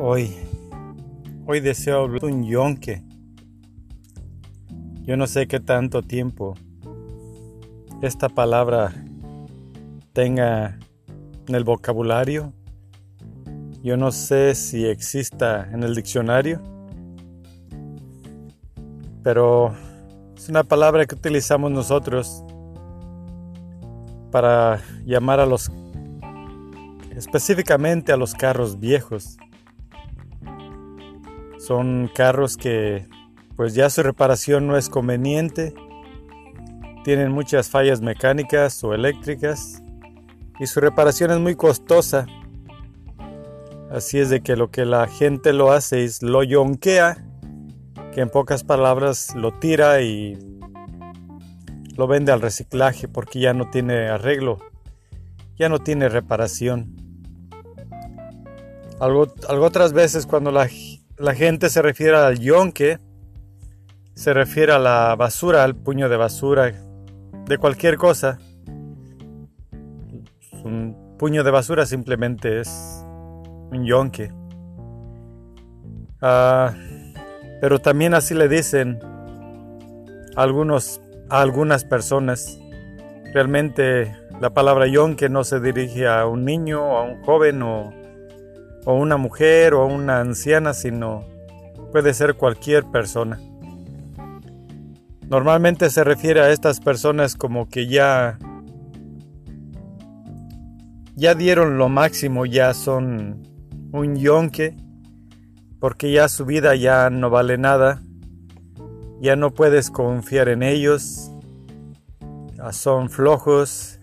Hoy, hoy deseo hablar de un yonque. Yo no sé qué tanto tiempo esta palabra tenga en el vocabulario. Yo no sé si exista en el diccionario. Pero es una palabra que utilizamos nosotros para llamar a los específicamente a los carros viejos. Son carros que pues ya su reparación no es conveniente, tienen muchas fallas mecánicas o eléctricas y su reparación es muy costosa. Así es de que lo que la gente lo hace es lo yonquea, que en pocas palabras lo tira y lo vende al reciclaje porque ya no tiene arreglo, ya no tiene reparación. Algo, algo otras veces cuando la, la gente se refiere al yonque, se refiere a la basura, al puño de basura, de cualquier cosa. Un puño de basura simplemente es un yonque. Ah, pero también así le dicen algunos, a algunas personas. Realmente la palabra yonque no se dirige a un niño, a un joven o o una mujer o una anciana, sino puede ser cualquier persona. Normalmente se refiere a estas personas como que ya ya dieron lo máximo, ya son un yonque, porque ya su vida ya no vale nada, ya no puedes confiar en ellos, son flojos,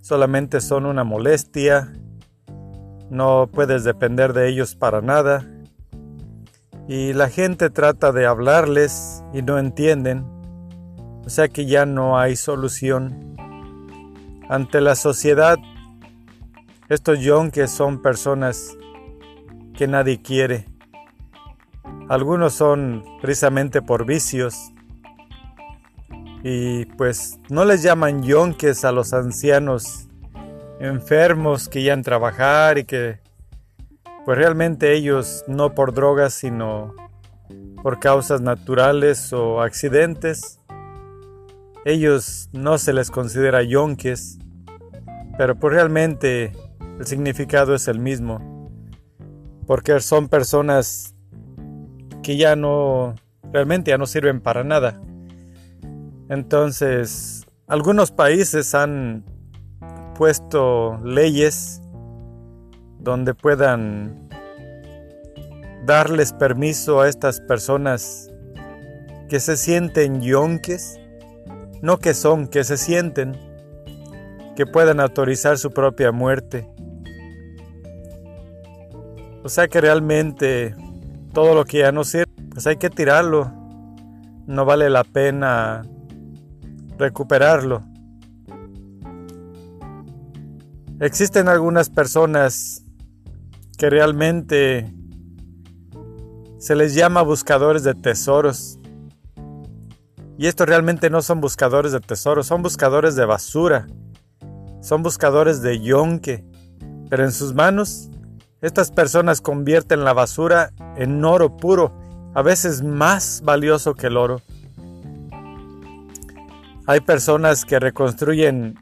solamente son una molestia, no puedes depender de ellos para nada. Y la gente trata de hablarles y no entienden. O sea que ya no hay solución. Ante la sociedad, estos yonques son personas que nadie quiere. Algunos son precisamente por vicios. Y pues no les llaman yonques a los ancianos enfermos que ya a trabajar y que pues realmente ellos no por drogas sino por causas naturales o accidentes. Ellos no se les considera yonques pero pues realmente el significado es el mismo porque son personas que ya no realmente ya no sirven para nada. Entonces algunos países han puesto leyes donde puedan darles permiso a estas personas que se sienten yonques, no que son, que se sienten, que puedan autorizar su propia muerte. O sea que realmente todo lo que ya no sirve, pues hay que tirarlo. No vale la pena recuperarlo. Existen algunas personas que realmente se les llama buscadores de tesoros. Y estos realmente no son buscadores de tesoros, son buscadores de basura. Son buscadores de yonque. Pero en sus manos, estas personas convierten la basura en oro puro, a veces más valioso que el oro. Hay personas que reconstruyen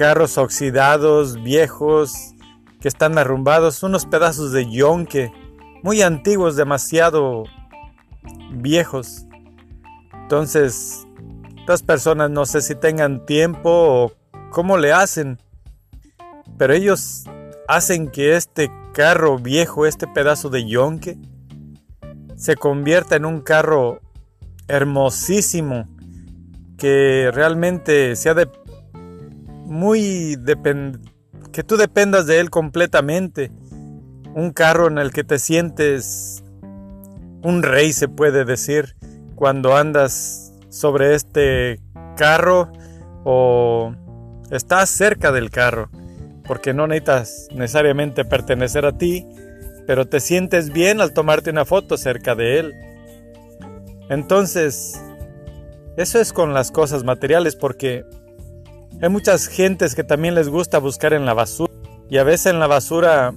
carros oxidados, viejos, que están arrumbados, unos pedazos de yonque, muy antiguos, demasiado viejos. Entonces, estas personas no sé si tengan tiempo o cómo le hacen, pero ellos hacen que este carro viejo, este pedazo de yonque, se convierta en un carro hermosísimo que realmente sea de muy que tú dependas de él completamente. Un carro en el que te sientes un rey, se puede decir, cuando andas sobre este carro o estás cerca del carro, porque no necesitas necesariamente pertenecer a ti, pero te sientes bien al tomarte una foto cerca de él. Entonces, eso es con las cosas materiales, porque hay muchas gentes que también les gusta buscar en la basura y a veces en la basura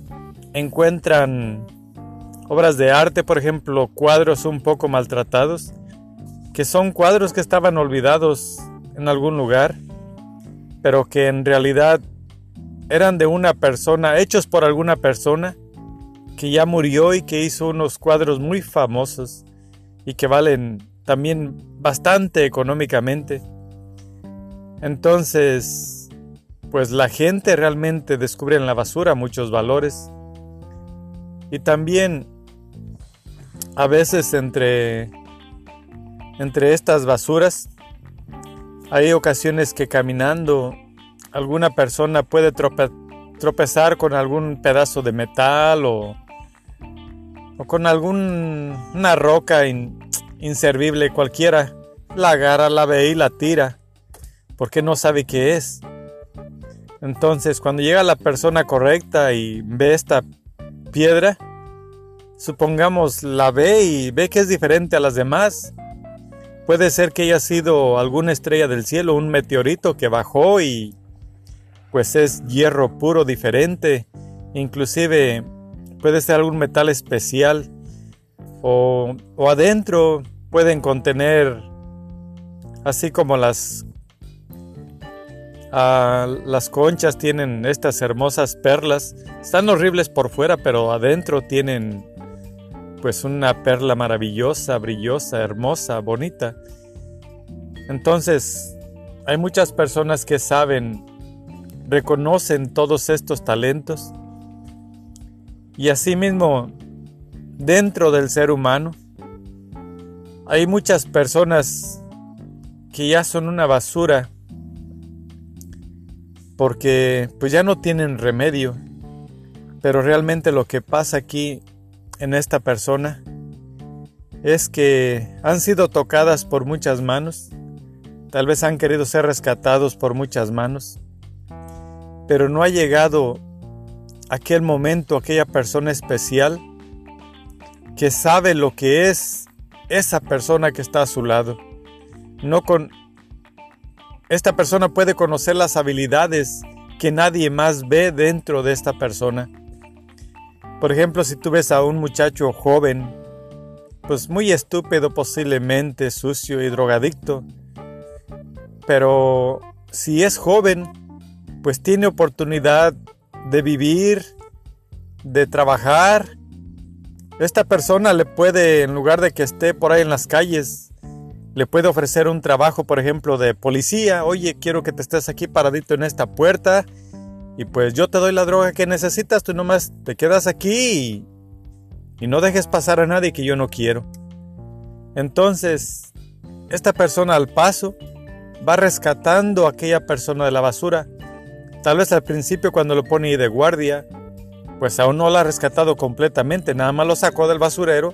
encuentran obras de arte, por ejemplo, cuadros un poco maltratados, que son cuadros que estaban olvidados en algún lugar, pero que en realidad eran de una persona, hechos por alguna persona que ya murió y que hizo unos cuadros muy famosos y que valen también bastante económicamente. Entonces, pues la gente realmente descubre en la basura muchos valores. Y también a veces entre entre estas basuras hay ocasiones que caminando alguna persona puede tropezar con algún pedazo de metal o, o con alguna roca inservible cualquiera. La agarra, la ve y la tira porque no sabe qué es. Entonces cuando llega la persona correcta y ve esta piedra, supongamos la ve y ve que es diferente a las demás, Puede ser que haya sido alguna estrella del cielo, un meteorito que bajó y pues es hierro puro diferente. Inclusive puede ser algún metal especial o, adentro pueden contener así como las ah, las conchas tienen estas hermosas perlas. Están horribles por fuera pero adentro tienen pues una perla maravillosa, brillosa, hermosa, bonita. Entonces, hay muchas personas que saben, reconocen todos estos talentos. Y asimismo, dentro del ser humano, hay muchas personas que ya son una basura porque pues ya no tienen remedio. Pero realmente lo que pasa aquí en esta persona es que han sido tocadas por muchas manos, tal vez han querido ser rescatados por muchas manos, pero no ha llegado aquel momento, aquella persona especial que sabe lo que es esa persona que está a su lado. No con esta persona puede conocer las habilidades que nadie más ve dentro de esta persona. Por ejemplo, si tú ves a un muchacho joven, pues muy estúpido posiblemente, sucio y drogadicto, pero si es joven, pues tiene oportunidad de vivir, de trabajar. Esta persona le puede, en lugar de que esté por ahí en las calles, le puede ofrecer un trabajo, por ejemplo, de policía. Oye, quiero que te estés aquí paradito en esta puerta y pues yo te doy la droga que necesitas, tú nomás te quedas aquí y, no dejes pasar a nadie que yo no quiero. Entonces, esta persona al paso va rescatando a aquella persona de la basura. Tal vez al principio cuando lo pone de guardia, pues aún no la ha rescatado completamente, nada más lo sacó del basurero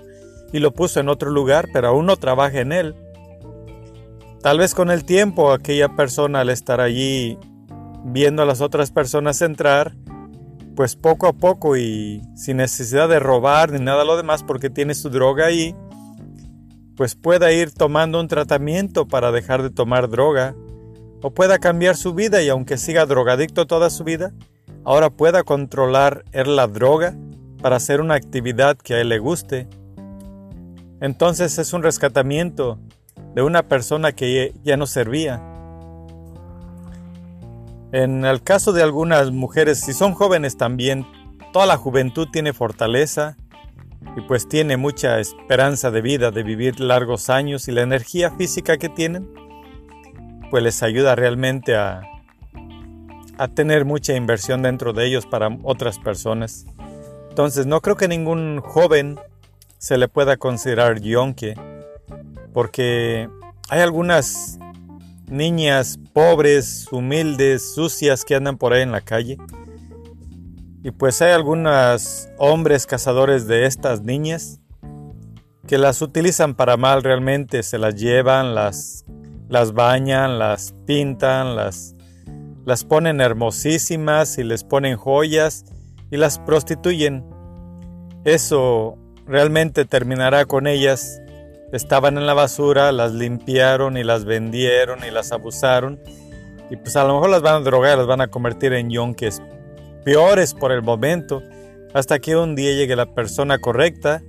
y lo puso en otro lugar, pero aún no trabaja en él. Tal vez con el tiempo aquella persona al estar allí viendo a las otras personas entrar, pues poco a poco y sin necesidad de robar ni nada lo demás porque tiene su droga ahí, pues pueda ir tomando un tratamiento para dejar de tomar droga o pueda cambiar su vida y aunque siga drogadicto toda su vida, ahora pueda controlar la droga para hacer una actividad que a él le guste. Entonces es un rescatamiento de una persona que ya no servía. En el caso de algunas mujeres, si son jóvenes también, toda la juventud tiene fortaleza y pues tiene mucha esperanza de vida, de vivir largos años y la energía física que tienen, pues les ayuda realmente a, a tener mucha inversión dentro de ellos para otras personas. Entonces no creo que ningún joven se le pueda considerar yonke, porque hay algunas niñas pobres, humildes, sucias que andan por ahí en la calle. Y pues hay algunos hombres cazadores de estas niñas que las utilizan para mal realmente, se las llevan, las, las bañan, las pintan, las, las ponen hermosísimas y les ponen joyas y las prostituyen. Eso realmente terminará con ellas estaban en la basura, las limpiaron y las vendieron y las abusaron. Y pues a lo mejor las van a drogar, las van a convertir en yonques peores por el momento, hasta que un día llegue la persona correcta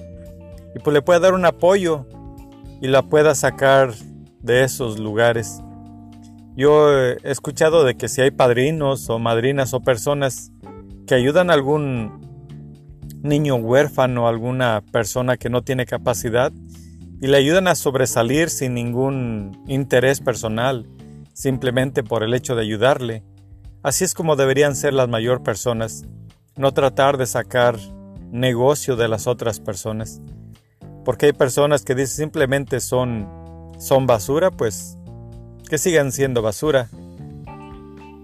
y pues le pueda dar un apoyo y la pueda sacar de esos lugares. Yo he escuchado de que si hay padrinos o madrinas o personas que ayudan a algún niño huérfano, alguna persona que no tiene capacidad y le ayudan a sobresalir sin ningún interés personal, simplemente por el hecho de ayudarle. Así es como deberían ser las mayor personas, no tratar de sacar negocio de las otras personas. Porque hay personas que dicen simplemente son, son basura, pues que sigan siendo basura.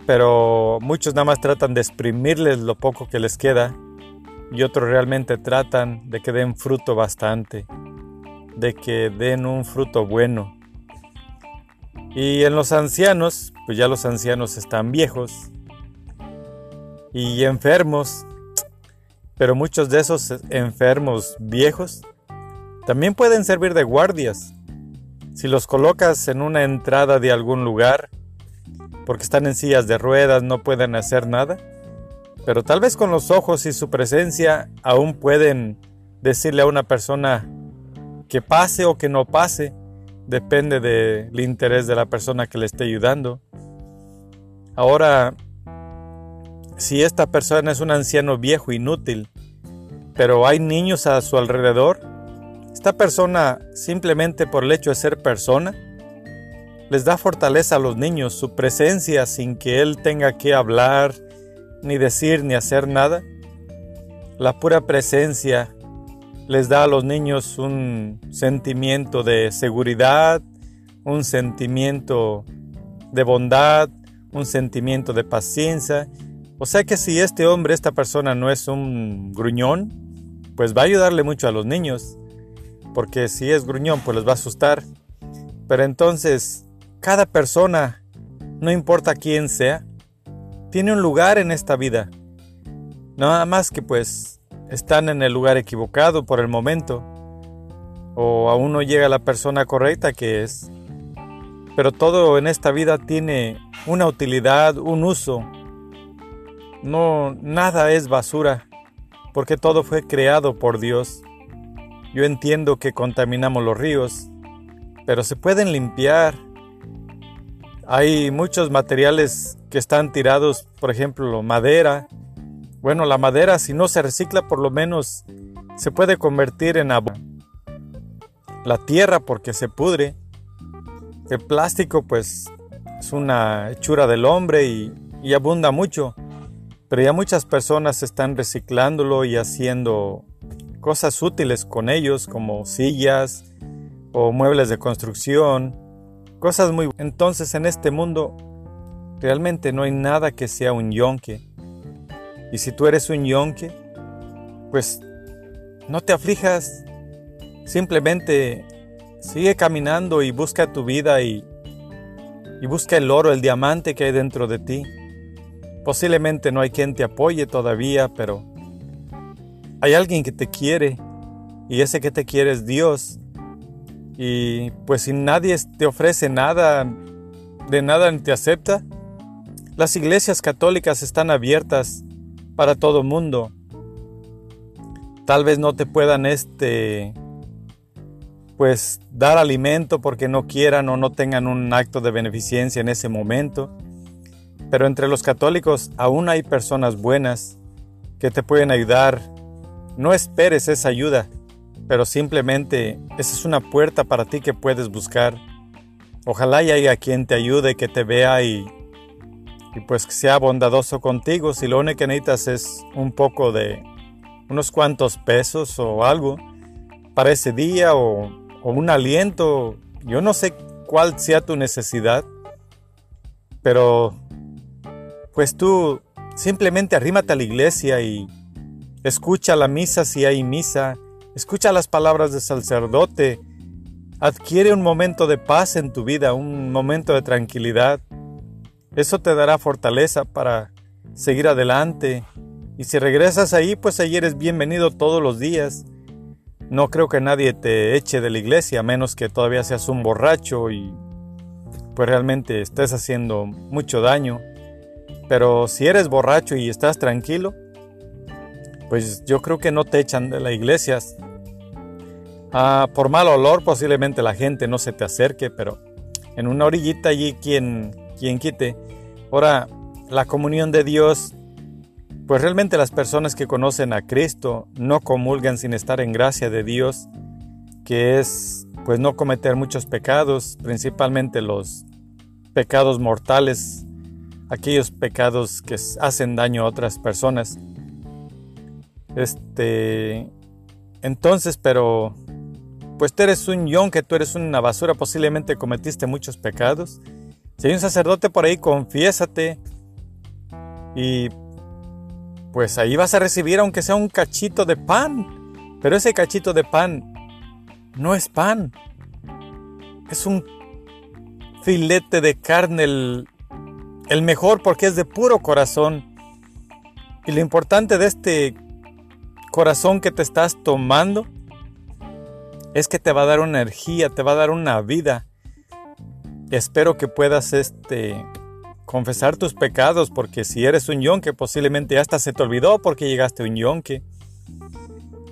Pero muchos nada más tratan de exprimirles lo poco que les queda y otros realmente tratan de que den fruto bastante, de que den un fruto bueno. Y en los ancianos, pues ya los ancianos están viejos y enfermos, pero muchos de esos enfermos viejos también pueden servir de guardias. Si los colocas en una entrada de algún lugar, porque están en sillas de ruedas, no pueden hacer nada, pero tal vez con los ojos y su presencia aún pueden decirle a una persona que pase o que no pase, depende del interés de la persona que le esté ayudando. Ahora, si esta persona es un anciano viejo inútil, pero hay niños a su alrededor, esta persona simplemente por el hecho de ser persona, les da fortaleza a los niños, su presencia sin que él tenga que hablar, ni decir ni hacer nada. La pura presencia les da a los niños un sentimiento de seguridad, un sentimiento de bondad, un sentimiento de paciencia. O sea que si este hombre, esta persona no es un gruñón, pues va a ayudarle mucho a los niños. Porque si es gruñón, pues les va a asustar. Pero entonces, cada persona, no importa quién sea, tiene un lugar en esta vida. Nada más que pues están en el lugar equivocado por el momento. O aún no llega la persona correcta que es. Pero todo en esta vida tiene una utilidad, un uso. No, nada es basura, porque todo fue creado por Dios. Yo entiendo que contaminamos los ríos, pero se pueden limpiar. Hay muchos materiales que están tirados, por ejemplo, madera. Bueno, la madera si no se recicla por lo menos se puede convertir en abono. La tierra porque se pudre. El plástico pues es una hechura del hombre y, abunda mucho. Pero ya muchas personas están reciclándolo y haciendo cosas útiles con ellos como sillas o muebles de construcción, cosas muy... Entonces en este mundo Realmente no hay nada que sea un yonque. Y si tú eres un yonque, pues no te aflijas. Simplemente sigue caminando y busca tu vida y, y busca el oro, el diamante que hay dentro de ti. Posiblemente no hay quien te apoye todavía, pero hay alguien que te quiere y ese que te quiere es Dios. Y pues si nadie te ofrece nada, de nada te acepta, las iglesias católicas están abiertas para todo mundo. Tal vez no te puedan este pues dar alimento porque no quieran o no tengan un acto de beneficencia en ese momento. Pero entre los católicos aún hay personas buenas que te pueden ayudar. No esperes esa ayuda, pero simplemente esa es una puerta para ti que puedes buscar. Ojalá y haya quien te ayude, que te vea y y pues que sea bondadoso contigo. Si lo único que necesitas es un poco de unos cuantos pesos o algo para ese día o, o un aliento, yo no sé cuál sea tu necesidad, pero pues tú simplemente arrímate a la iglesia y escucha la misa si hay misa, escucha las palabras del sacerdote, adquiere un momento de paz en tu vida, un momento de tranquilidad eso te dará fortaleza para seguir adelante. Y si regresas ahí, pues ahí eres bienvenido todos los días. No creo que nadie te eche de la iglesia, a menos que todavía seas un borracho y pues realmente estés haciendo mucho daño. Pero si eres borracho y estás tranquilo, pues yo creo que no te echan de la iglesia. Ah, por mal olor posiblemente la gente no se te acerque, pero en una orillita allí quien, quien quite. Ahora, la comunión de Dios, pues realmente las personas que conocen a Cristo no comulgan sin estar en gracia de Dios, que es pues no cometer muchos pecados, principalmente los pecados mortales, aquellos pecados que hacen daño a otras personas. Este, entonces, pero pues tú eres un yon, que tú eres una basura, posiblemente cometiste muchos pecados. Si hay un sacerdote por ahí, confiésate y pues ahí vas a recibir aunque sea un cachito de pan. Pero ese cachito de pan no es pan. Es un filete de carne, el, el mejor porque es de puro corazón. Y lo importante de este corazón que te estás tomando es que te va a dar una energía, te va a dar una vida. Espero que puedas este confesar tus pecados, porque si eres un yonque, posiblemente hasta se te olvidó porque llegaste un yonque.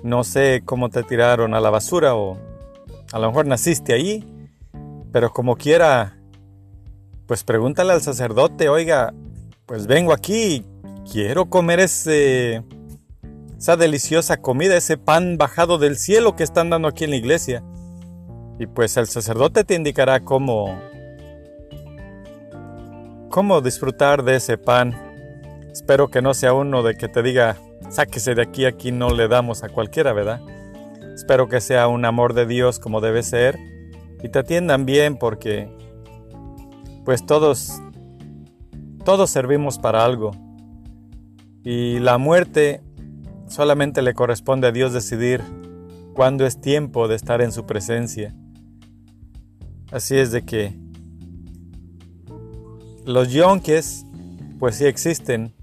No sé cómo te tiraron a la basura o a lo mejor naciste ahí, pero como quiera, pues pregúntale al sacerdote, oiga, pues vengo aquí, quiero comer ese esa deliciosa comida, ese pan bajado del cielo que están dando aquí en la iglesia. Y pues el sacerdote te indicará cómo, cómo disfrutar de ese pan. Espero que no sea uno de que te diga, sáquese de aquí, aquí no le damos a cualquiera, ¿verdad? Espero que sea un amor de Dios como debe ser y te atiendan bien porque pues todos todos servimos para algo. Y la muerte Solamente le corresponde a Dios decidir cuándo es tiempo de estar en su presencia. Así es de que los yonques, pues sí existen,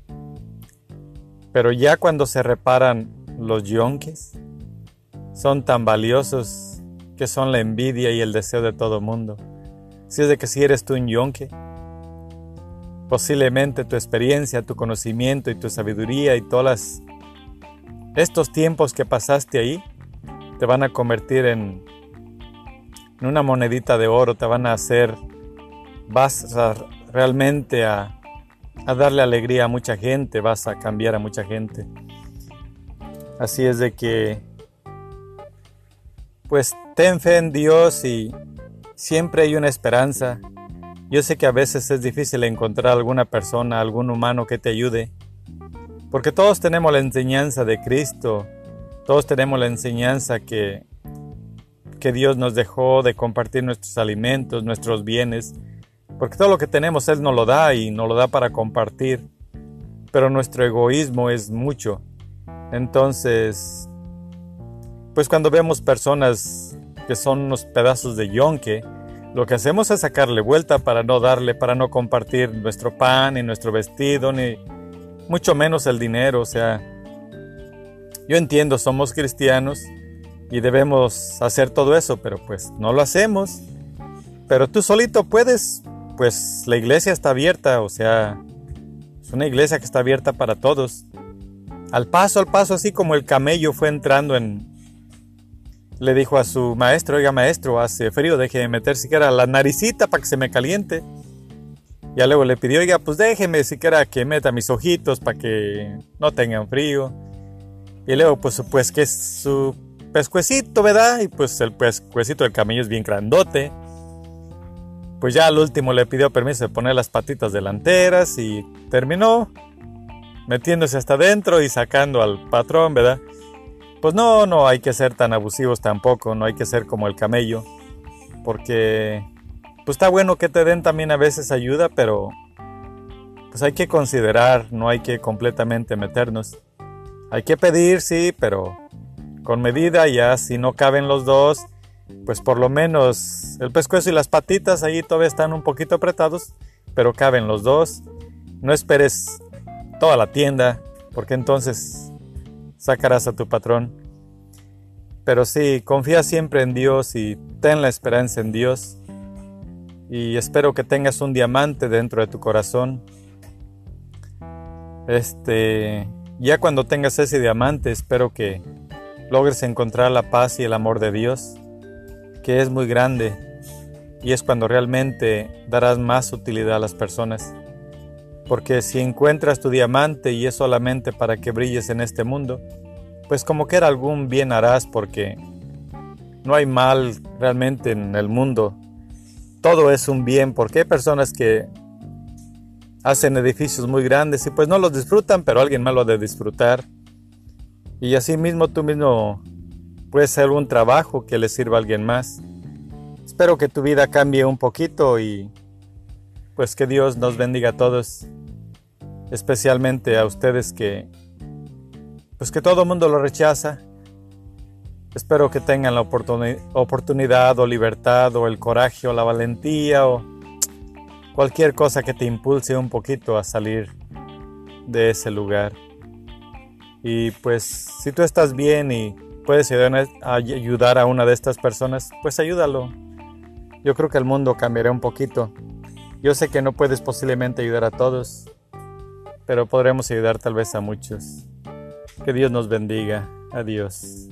pero ya cuando se reparan los yonques, son tan valiosos que son la envidia y el deseo de todo mundo. Si es de que si eres tú un yonque, posiblemente tu experiencia, tu conocimiento y tu sabiduría y todas las estos tiempos que pasaste ahí te van a convertir en, en una monedita de oro, te van a hacer, vas a, realmente a, darle alegría a mucha gente, vas a cambiar a mucha gente. Así es de que, pues ten fe en Dios y siempre hay una esperanza. Yo sé que a veces es difícil encontrar alguna persona, algún humano que te ayude, porque todos tenemos la enseñanza de Cristo, todos tenemos la enseñanza que, que Dios nos dejó de compartir nuestros alimentos, nuestros bienes, porque todo lo que tenemos Él nos lo da y nos lo da para compartir, pero nuestro egoísmo es mucho. Entonces, pues cuando vemos personas que son unos pedazos de yonque, lo que hacemos es sacarle vuelta para no darle, para no compartir nuestro pan, ni nuestro vestido, ni, mucho menos el dinero, o sea, yo entiendo, somos cristianos y debemos hacer todo eso, pero pues no lo hacemos. Pero tú solito puedes, pues la iglesia está abierta, o sea, es una iglesia que está abierta para todos. Al paso, al paso, así como el camello fue entrando en... Le dijo a su maestro, oiga maestro, hace frío, deje de meter siquiera la naricita para que se me caliente. Ya luego le pidió, oiga, pues déjeme siquiera que meta mis ojitos para que no tengan frío. Y luego, pues, pues que es su pescuecito, ¿verdad? Y pues el pescuecito del camello es bien grandote. Pues ya al último le pidió permiso de poner las patitas delanteras y terminó metiéndose hasta adentro y sacando al patrón, ¿verdad? Pues no, no hay que ser tan abusivos tampoco, no hay que ser como el camello, porque pues está bueno que te den también a veces ayuda, pero pues hay que considerar, no hay que completamente meternos. Hay que pedir, sí, pero con medida ya, si no caben los dos, pues por lo menos el pescuezo y las patitas ahí todavía están un poquito apretados, pero caben los dos. No esperes toda la tienda, porque entonces sacarás a tu patrón. Pero sí, confía siempre en Dios y ten la esperanza en Dios y espero que tengas un diamante dentro de tu corazón. Este, ya cuando tengas ese diamante, espero que logres encontrar la paz y el amor de Dios, que es muy grande y es cuando realmente darás más utilidad a las personas. Porque si encuentras tu diamante y es solamente para que brilles en este mundo, pues como que algún bien harás porque no hay mal realmente en el mundo. Todo es un bien porque hay personas que hacen edificios muy grandes y pues no los disfrutan, pero alguien más lo ha de disfrutar. Y así mismo tú mismo puedes hacer un trabajo que le sirva a alguien más. Espero que tu vida cambie un poquito y pues que Dios nos bendiga a todos, especialmente a ustedes que pues que todo el mundo lo rechaza. Espero que tengan la oportunidad o libertad o el coraje o la valentía o cualquier cosa que te impulse un poquito a salir de ese lugar. Y pues si tú estás bien y puedes ayudar a una de estas personas, pues ayúdalo. Yo creo que el mundo cambiará un poquito. Yo sé que no puedes posiblemente ayudar a todos, pero podremos ayudar tal vez a muchos. Que Dios nos bendiga. Adiós.